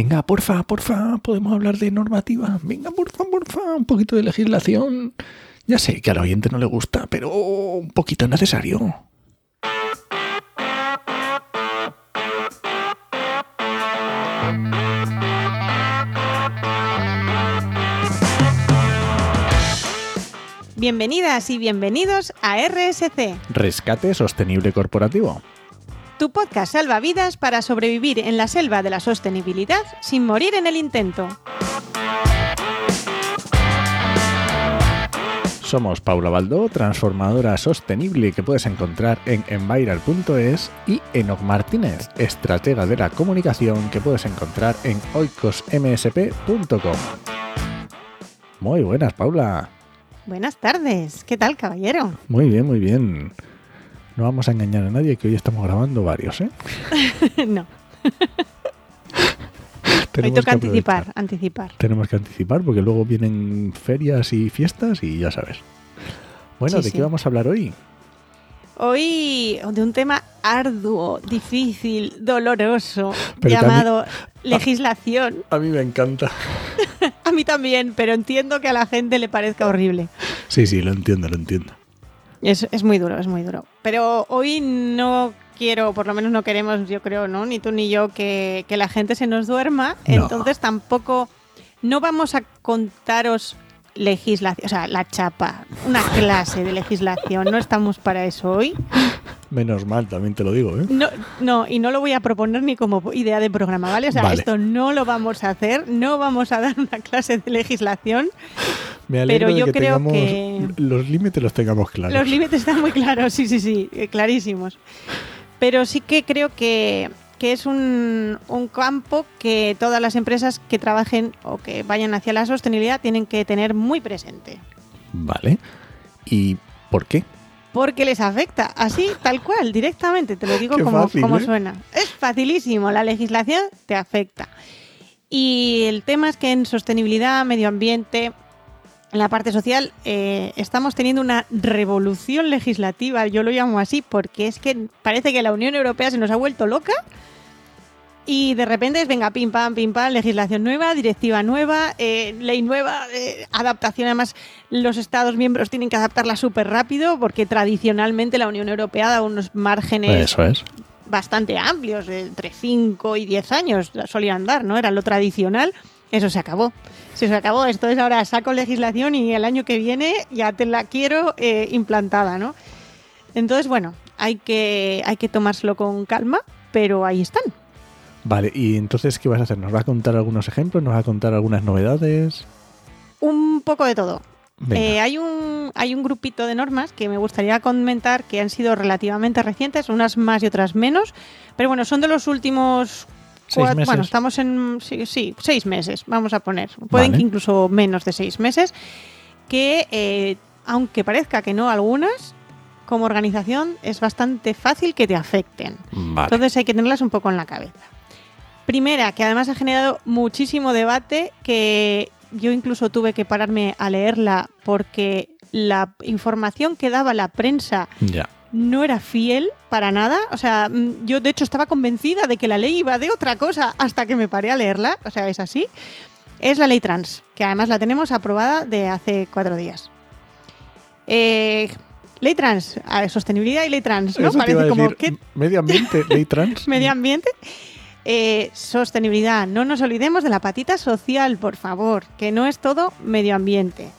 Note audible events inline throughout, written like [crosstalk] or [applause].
Venga, porfa, porfa, podemos hablar de normativa. Venga, porfa, porfa, un poquito de legislación. Ya sé que al oyente no le gusta, pero un poquito es necesario. Bienvenidas y bienvenidos a RSC, Rescate Sostenible Corporativo. Tu podcast salvavidas para sobrevivir en la selva de la sostenibilidad sin morir en el intento. Somos Paula Baldó, transformadora sostenible que puedes encontrar en enviral.es y Enoc Martínez, estratega de la comunicación que puedes encontrar en oicosmsp.com. Muy buenas, Paula. Buenas tardes, ¿qué tal, caballero? Muy bien, muy bien. No vamos a engañar a nadie que hoy estamos grabando varios, ¿eh? [laughs] no, [laughs] hoy toca anticipar, anticipar. Tenemos que anticipar porque luego vienen ferias y fiestas y ya sabes. Bueno, Sí, ¿de sí. qué vamos a hablar hoy? Hoy de un tema arduo, difícil, doloroso, Pero llamado legislación. A mí me encanta. [laughs] A mí también, pero entiendo que a la gente le parezca horrible. Sí, sí, lo entiendo, lo entiendo. Es, es muy duro, es muy duro. Pero hoy no quiero, por lo menos no queremos, yo creo, ¿no? Ni tú ni yo, que, que la gente se nos duerma. No. Entonces tampoco, no vamos a contaros legislación, o sea, la chapa, una clase de legislación. No estamos para eso hoy. Menos mal, también te lo digo, ¿eh? No, no, y no lo voy a proponer ni como idea de programa, ¿vale? O sea, Vale. esto no lo vamos a hacer, no vamos a dar una clase de legislación. Me alegro Pero de yo que creo tengamos que- los límites los tengamos claros. Los límites están muy claros, sí, sí, sí, eh, clarísimos. Pero sí que creo que, que es un, un campo que todas las empresas que trabajen o que vayan hacia la sostenibilidad tienen que tener muy presente. Vale. ¿Y por qué? Porque les afecta, así, tal cual, directamente, te lo digo Qué como, fácil, como ¿eh? suena. Es facilísimo, la legislación te afecta. Y el tema es que en sostenibilidad, medio ambiente, en la parte social, eh, estamos teniendo una revolución legislativa, yo lo llamo así, porque es que parece que la Unión Europea se nos ha vuelto loca y de repente es, venga, pim, pam, pim, pam, legislación nueva, directiva nueva, eh, ley nueva, eh, adaptación. Además, los Estados miembros tienen que adaptarla súper rápido porque tradicionalmente la Unión Europea da unos márgenes Eso es. bastante amplios, entre 5 y 10 años solían dar, ¿no? Era lo tradicional. Eso se acabó. Se se acabó. Esto es ahora saco legislación y el año que viene ya te la quiero eh, implantada, ¿no? Entonces, bueno, hay que, hay que tomárselo con calma, pero ahí están. Vale, y entonces, ¿qué vas a hacer? ¿Nos va a contar algunos ejemplos? ¿Nos va a contar algunas novedades? Un poco de todo. Eh, hay, un, hay un grupito de normas que me gustaría comentar que han sido relativamente recientes, unas más y otras menos, pero bueno, son de los últimos... Bueno, estamos en... Sí, sí, seis meses, vamos a poner. Pueden Vale. que incluso menos de seis meses, que eh, aunque parezca que no algunas, como organización es bastante fácil que te afecten. Vale. Entonces hay que tenerlas un poco en la cabeza. Primera, que además ha generado muchísimo debate, que yo incluso tuve que pararme a leerla porque la información que daba la prensa ya. No era fiel para nada. O sea, mm, yo de hecho estaba convencida de que la ley iba de otra cosa hasta que me paré a leerla. O sea, es así. Es la ley trans, que además la tenemos aprobada de hace cuatro días. Eh, ley trans, a ver, sostenibilidad y ley trans, ¿no? Eso te iba a Parece como decir, que Medio ambiente, [laughs] ley trans. medio ambiente. Eh, sostenibilidad, no nos olvidemos de la patita social, por favor, que no es todo medio ambiente.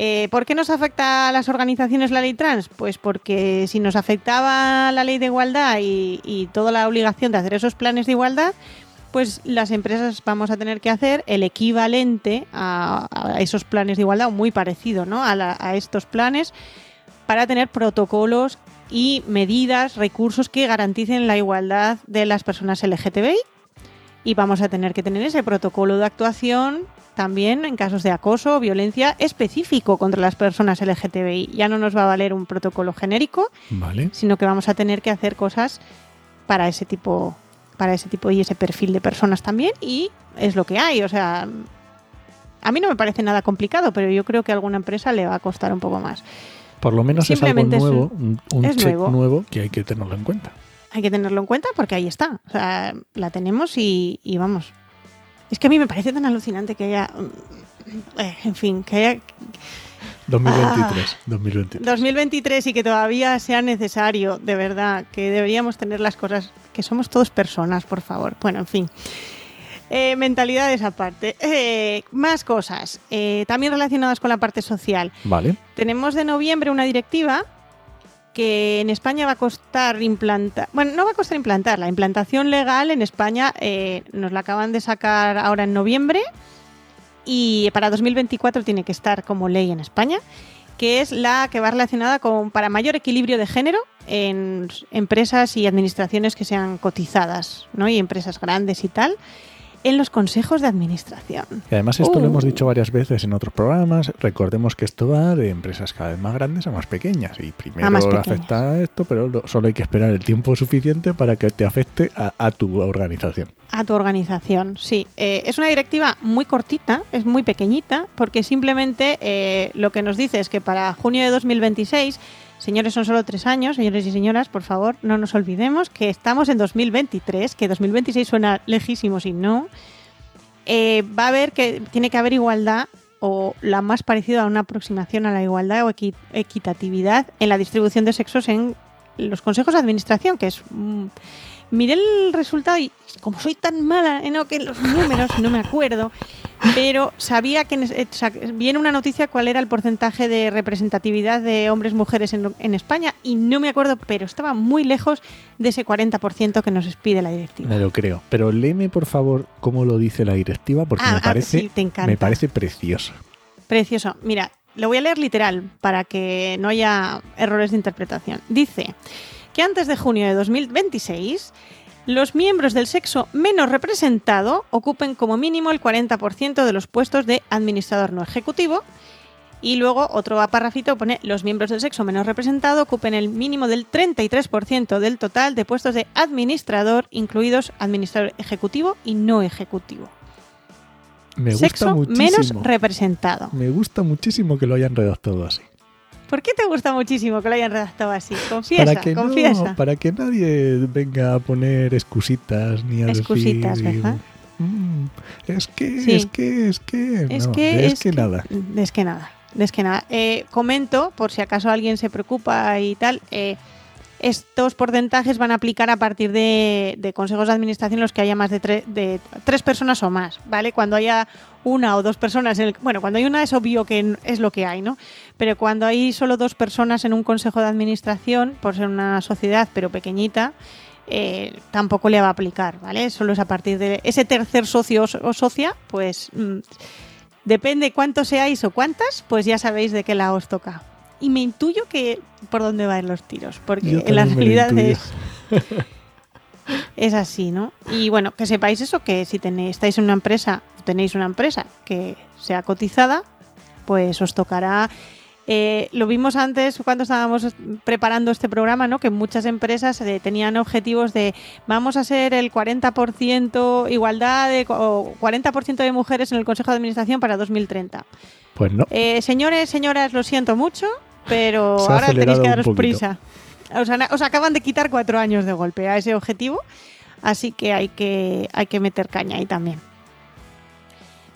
Eh, ¿Por qué nos afecta a las organizaciones la ley trans? Pues porque si nos afectaba la ley de igualdad y, toda la obligación de hacer esos planes de igualdad, pues las empresas vamos a tener que hacer el equivalente a, esos planes de igualdad, muy parecido ¿no? a estos planes, para tener protocolos y medidas, recursos que garanticen la igualdad de las personas LGTBI. Y vamos a tener que tener ese protocolo de actuación también en casos de acoso o violencia específico contra las personas LGTBI. Ya no nos va a valer un protocolo genérico, Vale. sino que vamos a tener que hacer cosas para ese tipo para ese tipo y ese perfil de personas también y es lo que hay, o sea, a mí no me parece nada complicado, pero yo creo que a alguna empresa le va a costar un poco más. Por lo menos es algo Simplemente es un- nuevo, un, un es check nuevo. nuevo. que hay que tenerlo en cuenta. Hay que tenerlo en cuenta porque ahí está, o sea, la tenemos y, y vamos, Es que a mí me parece tan alucinante que haya, mm, eh, en fin, que haya 2023, 2023. 2023 y que todavía sea necesario, de verdad, que deberíamos tener las cosas, que somos todos personas, por favor. Bueno, en fin. Eh, mentalidades aparte. Eh, más cosas, eh, también relacionadas con la parte social. Vale. Tenemos de noviembre una directiva que en España va a costar implantar. Bueno, no va a costar implantar. La implantación legal en España eh, nos la acaban de sacar ahora en noviembre y para 2024 tiene que estar como ley en España, que es la que va relacionada con para mayor equilibrio de género en empresas y administraciones que sean cotizadas, ¿no? Y empresas grandes y tal en los consejos de administración. Y además esto lo Uh. hemos dicho varias veces en otros programas. Recordemos que esto va de empresas cada vez más grandes a más pequeñas. Y primero más pequeñas. afecta a esto, pero lo- solo hay que esperar el tiempo suficiente para que te afecte a, a tu organización. A tu organización, sí. Eh, es una directiva muy cortita, es muy pequeñita, porque simplemente eh, lo que nos dice es que para junio de 2026, señores, son solo tres años, señores y señoras, por favor, no nos olvidemos que estamos en 2023, que 2026 suena lejísimo si no. Eh, va a haber que tiene que haber igualdad o la más parecida a una aproximación a la igualdad o equi- equitatividad en la distribución de sexos en los consejos de administración, que es mm, miré el resultado y como soy tan mala en, en los números, no me acuerdo, pero sabía que eh, viene una noticia cuál era el porcentaje de representatividad de hombres-mujeres en, en España y no me acuerdo, pero estaba muy lejos de ese 40% que nos pide la directiva. Me lo creo. Pero léeme, por favor, cómo lo dice la directiva, porque Ah, me ah, parece, sí, te encanta. me parece precioso. Precioso. Mira, lo voy a leer literal para que no haya errores de interpretación. Dice que antes de junio de 2026, los miembros del sexo menos representado ocupen como mínimo el 40% de los puestos de administrador no ejecutivo. Y luego otro párrafito pone los miembros del sexo menos representado ocupen el mínimo del 33% del total de puestos de administrador, incluidos administrador ejecutivo y no ejecutivo. Me gusta sexo muchísimo. menos representado. me gusta muchísimo que lo hayan redactado así. ¿Por qué te gusta muchísimo que lo hayan redactado así? Confiesa, para que confiesa. No, para que nadie venga a poner excusitas ni a Excusitas, decir, ¿verdad? "Mm, es que, Sí. es que, es que, Es no, que es, que, nada. Es que nada. Es que nada. Eh, comento, por si acaso alguien se preocupa y tal, eh, estos porcentajes van a aplicar a partir de, consejos de administración los que haya más de, tre- de tres personas o más, ¿vale? Cuando haya una o dos personas, en el, bueno, cuando hay una es obvio que es lo que hay, ¿no? Pero cuando hay solo dos personas en un consejo de administración, por ser una sociedad pero pequeñita, eh, tampoco le va a aplicar, ¿vale? Solo es a partir de ese tercer socio o so- o socia, pues mm, depende cuántos seáis o cuántas, pues ya sabéis de qué lado os toca. Y me intuyo que por dónde van los tiros, porque en la realidad es, [laughs] es así, ¿no? Y bueno, que sepáis eso, que si tenéis, estáis en una empresa, tenéis una empresa que sea cotizada, pues os tocará eh, lo vimos antes cuando estábamos preparando este programa, ¿no? Que muchas empresas eh, tenían objetivos de vamos a ser el 40% igualdad de, o 40% de mujeres en el Consejo de Administración para 2030. Pues no. Eh, señores, señoras, lo siento mucho, pero ahora tenéis que daros prisa. Os, acaban de quitar cuatro años de golpe a ese objetivo, así que hay que, hay que meter caña ahí también.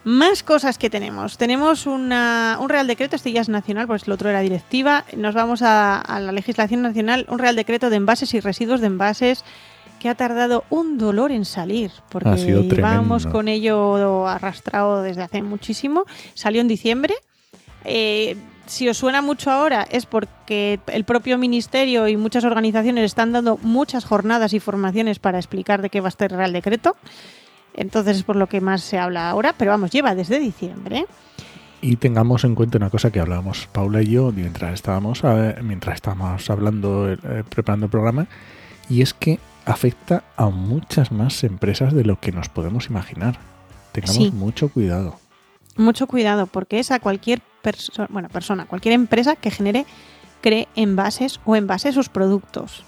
Más cosas que tenemos. Tenemos una- un Real Decreto, este ya es nacional, pues el otro era directiva. Nos vamos a, a la legislación nacional, un Real Decreto de envases y residuos de envases que ha tardado un dolor en salir, porque Ha sido tremendo. con ello arrastrado desde hace muchísimo. Salió en diciembre. Eh, si os suena mucho ahora es porque el propio ministerio y muchas organizaciones están dando muchas jornadas y formaciones para explicar de qué va este Real Decreto. Entonces es por lo que más se habla ahora, pero vamos, lleva desde diciembre. Y tengamos en cuenta una cosa que hablábamos Paula y yo mientras estábamos, a- mientras estábamos hablando, eh, preparando el programa, y es que afecta a muchas más empresas de lo que nos podemos imaginar. Tengamos Sí. mucho cuidado. Mucho cuidado, porque es a cualquier persona, bueno, persona, cualquier empresa que genere, cree envases o envase sus productos.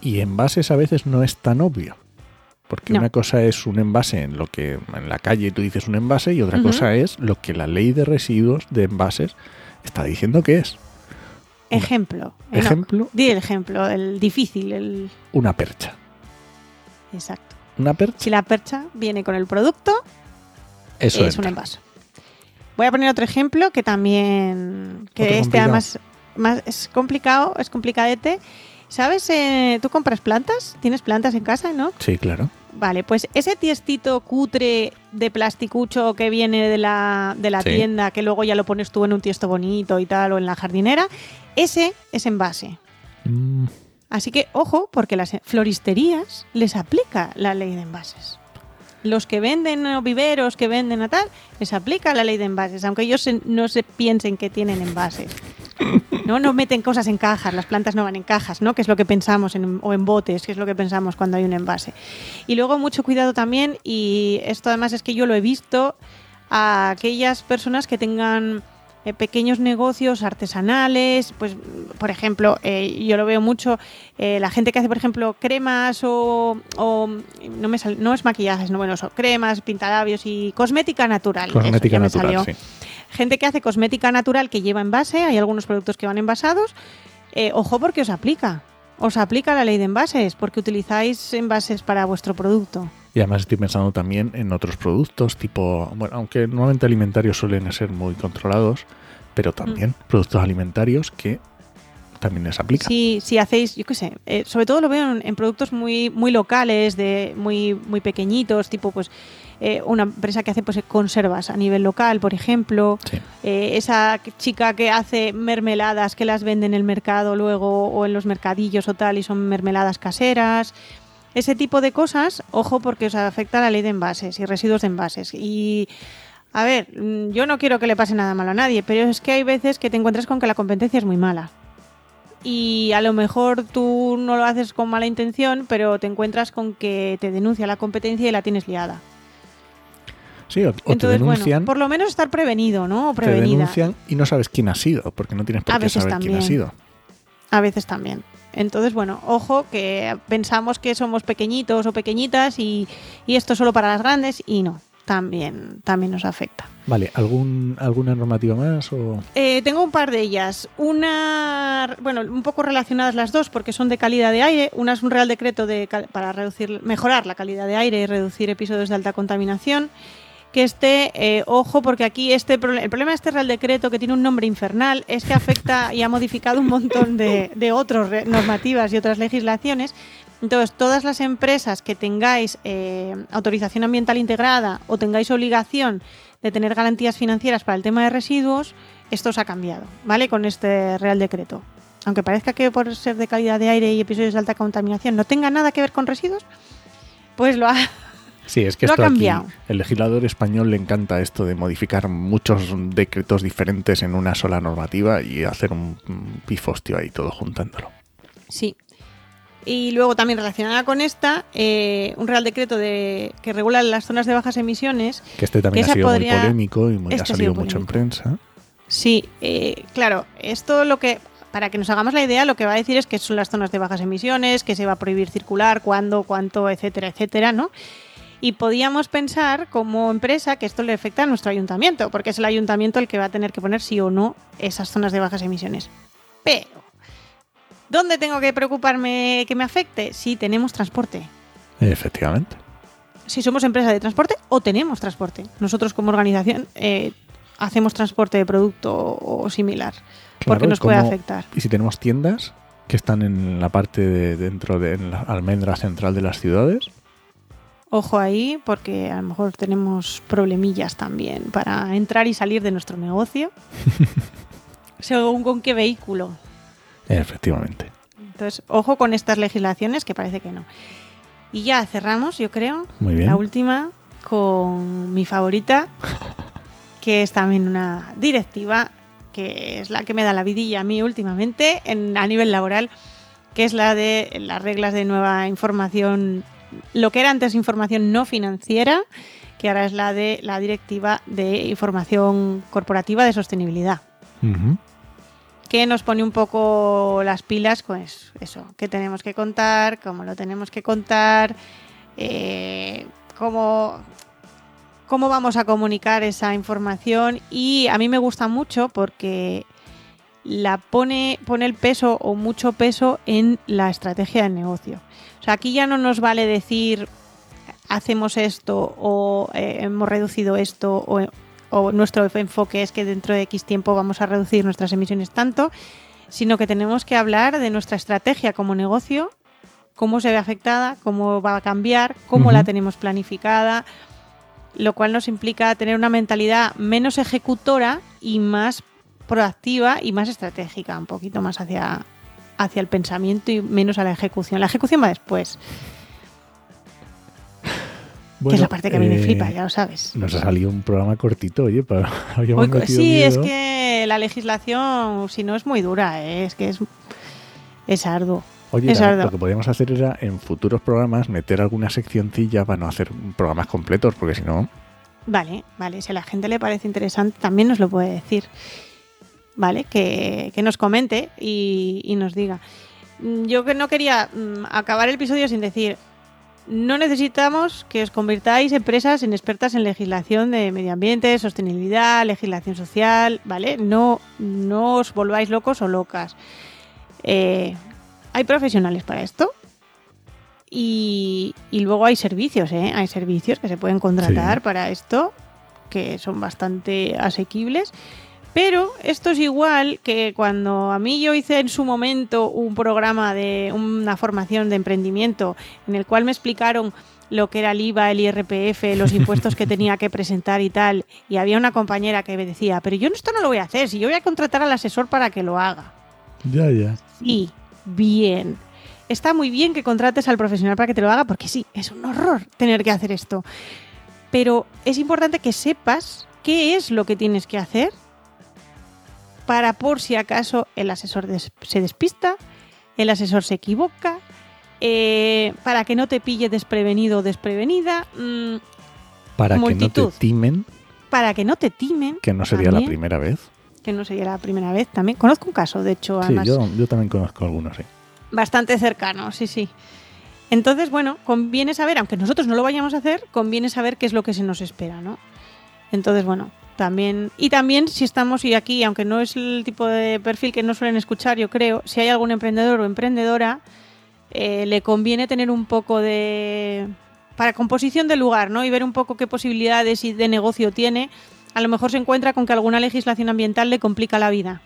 Y envases a veces no es tan obvio. Porque No. una cosa es un envase en lo que en la calle tú dices un envase y otra cosa es lo que la ley de residuos de envases está diciendo que es. Una- Ejemplo. eh, no, Ejemplo, di el ejemplo, el difícil, el una percha. exacto. Una percha Si la percha viene con el producto, Eso es un envase. Voy a poner otro ejemplo que también, que Otro este complicado. además más, es complicado, es complicadete. ¿Sabes? eh, ¿Tú compras plantas? ¿Tienes plantas en casa, no? Sí, claro. Vale, pues ese tiestito cutre de plasticucho que viene de la, de la Sí. tienda, que luego ya lo pones tú en un tiesto bonito y tal, o en la jardinera, ese es envase. Mm, Así que ojo, porque las floristerías les aplica la ley de envases. Los que venden o viveros que venden a tal, les aplica la ley de envases, aunque ellos no se piensen que tienen envases. No, no meten cosas en cajas, las plantas no van en cajas, ¿no? Que es lo que pensamos, en- o en botes, que es lo que pensamos cuando hay un envase. Y luego mucho cuidado también, y esto además es que yo lo he visto, a aquellas personas que tengan eh, pequeños negocios artesanales, pues por ejemplo, eh, yo lo veo mucho, eh, la gente que hace por ejemplo cremas o, o- no, me sal- no es maquillajes, no bueno, eso, cremas, pintalabios y cosmética natural. cosmética natural, sí. Gente que hace cosmética natural que lleva envase, hay algunos productos que van envasados. eh, ojo porque os aplica. Os aplica la ley de envases porque utilizáis envases para vuestro producto. Y además estoy pensando también en otros productos, tipo, bueno, aunque normalmente alimentarios suelen ser muy controlados, pero también Mm. productos alimentarios que también les aplica. Si, si hacéis, yo qué sé, eh, sobre todo lo veo en, en productos muy, muy locales, de muy, muy pequeñitos, tipo pues eh, una empresa que hace pues conservas a nivel local, por ejemplo. Sí. Eh, esa chica que hace mermeladas que las vende en el mercado luego o en los mercadillos o tal y son mermeladas caseras. Ese tipo de cosas, ojo porque os afecta la ley de envases y residuos de envases. Y a ver, mm, yo no quiero que le pase nada malo a nadie, pero es que hay veces que te encuentras con que la competencia es muy mala. Y a lo mejor tú no lo haces con mala intención, pero te encuentras con que te denuncia la competencia y la tienes liada. Sí, o, te denuncian, bueno, por lo menos estar prevenido, ¿no? O te prevenida. denuncian y no sabes quién ha sido, porque no tienes por qué saber quién ha sido. A veces también. Entonces, bueno, ojo que pensamos que somos pequeñitos o pequeñitas y, y esto es solo para las grandes y no, también, también nos afecta. Vale, ¿algún, ¿alguna normativa más? O... Eh, tengo un par de ellas. Una, bueno, un poco relacionadas las dos porque son de calidad de aire. Una es un real decreto de, para reducir, mejorar la calidad de aire y reducir episodios de alta contaminación. Que este, eh, ojo, porque aquí este el problema de este real decreto que tiene un nombre infernal es que afecta y ha modificado un montón de, de otras normativas y otras legislaciones. Entonces, todas las empresas que tengáis eh, autorización ambiental integrada o tengáis obligación de tener garantías financieras para el tema de residuos, esto se ha cambiado, ¿vale? Con este Real Decreto. Aunque parezca que por ser de calidad de aire y episodios de alta contaminación no tenga nada que ver con residuos, pues lo ha... Sí, es que Lo ha esto aquí, cambiado. el legislador español le encanta esto de modificar muchos decretos diferentes en una sola normativa y hacer un, pifostio ahí todo juntándolo. Sí. Y luego también relacionada con esta, eh, un Real Decreto de, que regula las zonas de bajas emisiones. Que este también Que ha sido podría- muy polémico y muy, este ha salido mucho en prensa. Sí, eh, claro, esto lo que, para que nos hagamos la idea, lo que va a decir es que son las zonas de bajas emisiones, que se va a prohibir circular, cuándo, cuánto, etcétera, etcétera, ¿no? Y podíamos pensar como empresa que esto le afecta a nuestro ayuntamiento, porque es el ayuntamiento el que va a tener que poner sí o no esas zonas de bajas emisiones. Pero, ¿dónde tengo que preocuparme que me afecte? Si tenemos transporte. Efectivamente. Si somos empresa de transporte o tenemos transporte. Nosotros como organización eh, hacemos transporte de producto o similar, porque nos puede afectar. Y si tenemos tiendas que están en la parte de dentro de en la almendra central de las ciudades, Ojo ahí, porque a lo mejor tenemos problemillas también para entrar y salir de nuestro negocio. [laughs] Según con qué vehículo. efectivamente. Entonces, ojo con estas legislaciones que parece que no. Y ya cerramos, yo creo, Muy bien. la última con mi favorita, [laughs] que es también una directiva, que es la que me da la vidilla a mí últimamente en, a nivel laboral, que es la de las reglas de nueva información, lo que era antes información no financiera, que ahora es la de la directiva de información corporativa de sostenibilidad. Que nos pone un poco las pilas con eso, eso, qué tenemos que contar, cómo lo tenemos que contar, eh, cómo, cómo vamos a comunicar esa información. Y a mí me gusta mucho porque la pone, pone el peso o mucho peso en la estrategia del negocio. O sea, aquí ya no nos vale decir hacemos esto o eh, hemos reducido esto o, o nuestro enfoque es que dentro de X tiempo vamos a reducir nuestras emisiones tanto, sino que tenemos que hablar de nuestra estrategia como negocio, cómo se ve afectada, cómo va a cambiar, cómo la tenemos planificada, lo cual nos implica tener una mentalidad menos ejecutora y más proactiva y más estratégica, un poquito más hacia, hacia el pensamiento y menos a la ejecución. La ejecución va después, que es la parte que a mí me eh, flipa, ya lo sabes. Nos ha salido un programa cortito, oye, para, [laughs] habíamos metido sí, es que la legislación, si no, es muy dura, ¿eh? es que es, es arduo. Oye, es lo que podríamos hacer era en futuros programas meter alguna seccioncilla para no hacer programas completos, porque si no, Vale, vale, si a la gente le parece interesante, también nos lo puede decir. ¿Vale? Que, que nos comente y, y nos diga. Mm, Yo que no quería mm, acabar el episodio sin decir, no necesitamos que os convirtáis empresas en expertas en legislación de medio ambiente, sostenibilidad, legislación social, ¿vale? No, no os volváis locos o locas. Eh, hay profesionales para esto. Y, y luego hay servicios, ¿eh? Hay servicios que se pueden contratar Sí. para esto, que son bastante asequibles. Pero esto es igual que cuando a mí yo hice en su momento un programa de una formación de emprendimiento en el cual me explicaron lo que era el IVA, el IRPF, los [laughs] impuestos que tenía que presentar y tal. Y había una compañera que me decía, pero yo esto no lo voy a hacer, si yo voy a contratar al asesor para que lo haga. ya, ya. Sí, bien. Está muy bien que contrates al profesional para que te lo haga, porque sí, es un horror tener que hacer esto. Pero es importante que sepas qué es lo que tienes que hacer para por si acaso el asesor des- se despista, el asesor se equivoca, eh, para que no te pille desprevenido o desprevenida, mm, Para que no te timen, para que no te timen, que no sería la primera vez. que no sería la primera vez también. Conozco un caso, de hecho, Sí, yo también conozco algunos, sí. Bastante cercano, sí, sí. Entonces, bueno, conviene saber, aunque nosotros no lo vayamos a hacer, conviene saber qué es lo que se nos espera, ¿no? Entonces, bueno, también. Y también, si estamos, y aquí, aunque no es el tipo de perfil que no suelen escuchar, yo creo, si hay algún emprendedor o emprendedora, eh, le conviene tener un poco de. para composición del lugar, ¿no? Y ver un poco qué posibilidades y de negocio tiene. A lo mejor se encuentra con que alguna legislación ambiental le complica la vida.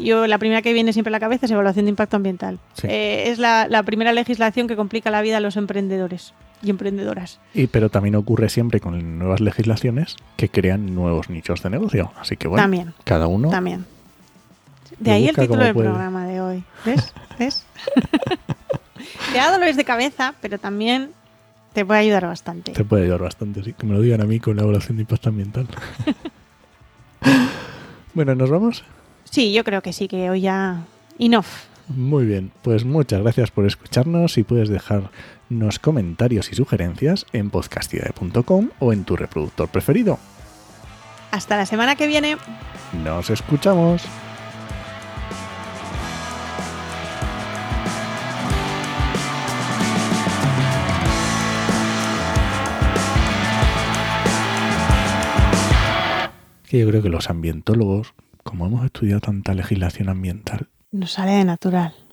Yo, la primera que viene siempre a la cabeza es evaluación de impacto ambiental. Sí. Eh, es la, la primera legislación que complica la vida a los emprendedores y emprendedoras. Y, pero también ocurre siempre con nuevas legislaciones que crean nuevos nichos de negocio. Así que bueno, También, cada uno también. De ahí el título del puede. programa de hoy. ¿Ves? ¿Ves? [laughs] te da dolores de cabeza, pero también te puede ayudar bastante. te puede ayudar bastante, sí. Que me lo digan a mí con la evaluación de impacto ambiental. [laughs] bueno, ¿nos vamos? Sí, yo creo que sí, que hoy ya. Enough. Muy bien, pues muchas gracias por escucharnos y puedes dejarnos comentarios y sugerencias en podcastidade.com o en tu reproductor preferido. Hasta la semana que viene. Nos escuchamos. Que yo creo que los ambientólogos, como hemos estudiado tanta legislación ambiental, Nos sale de natural.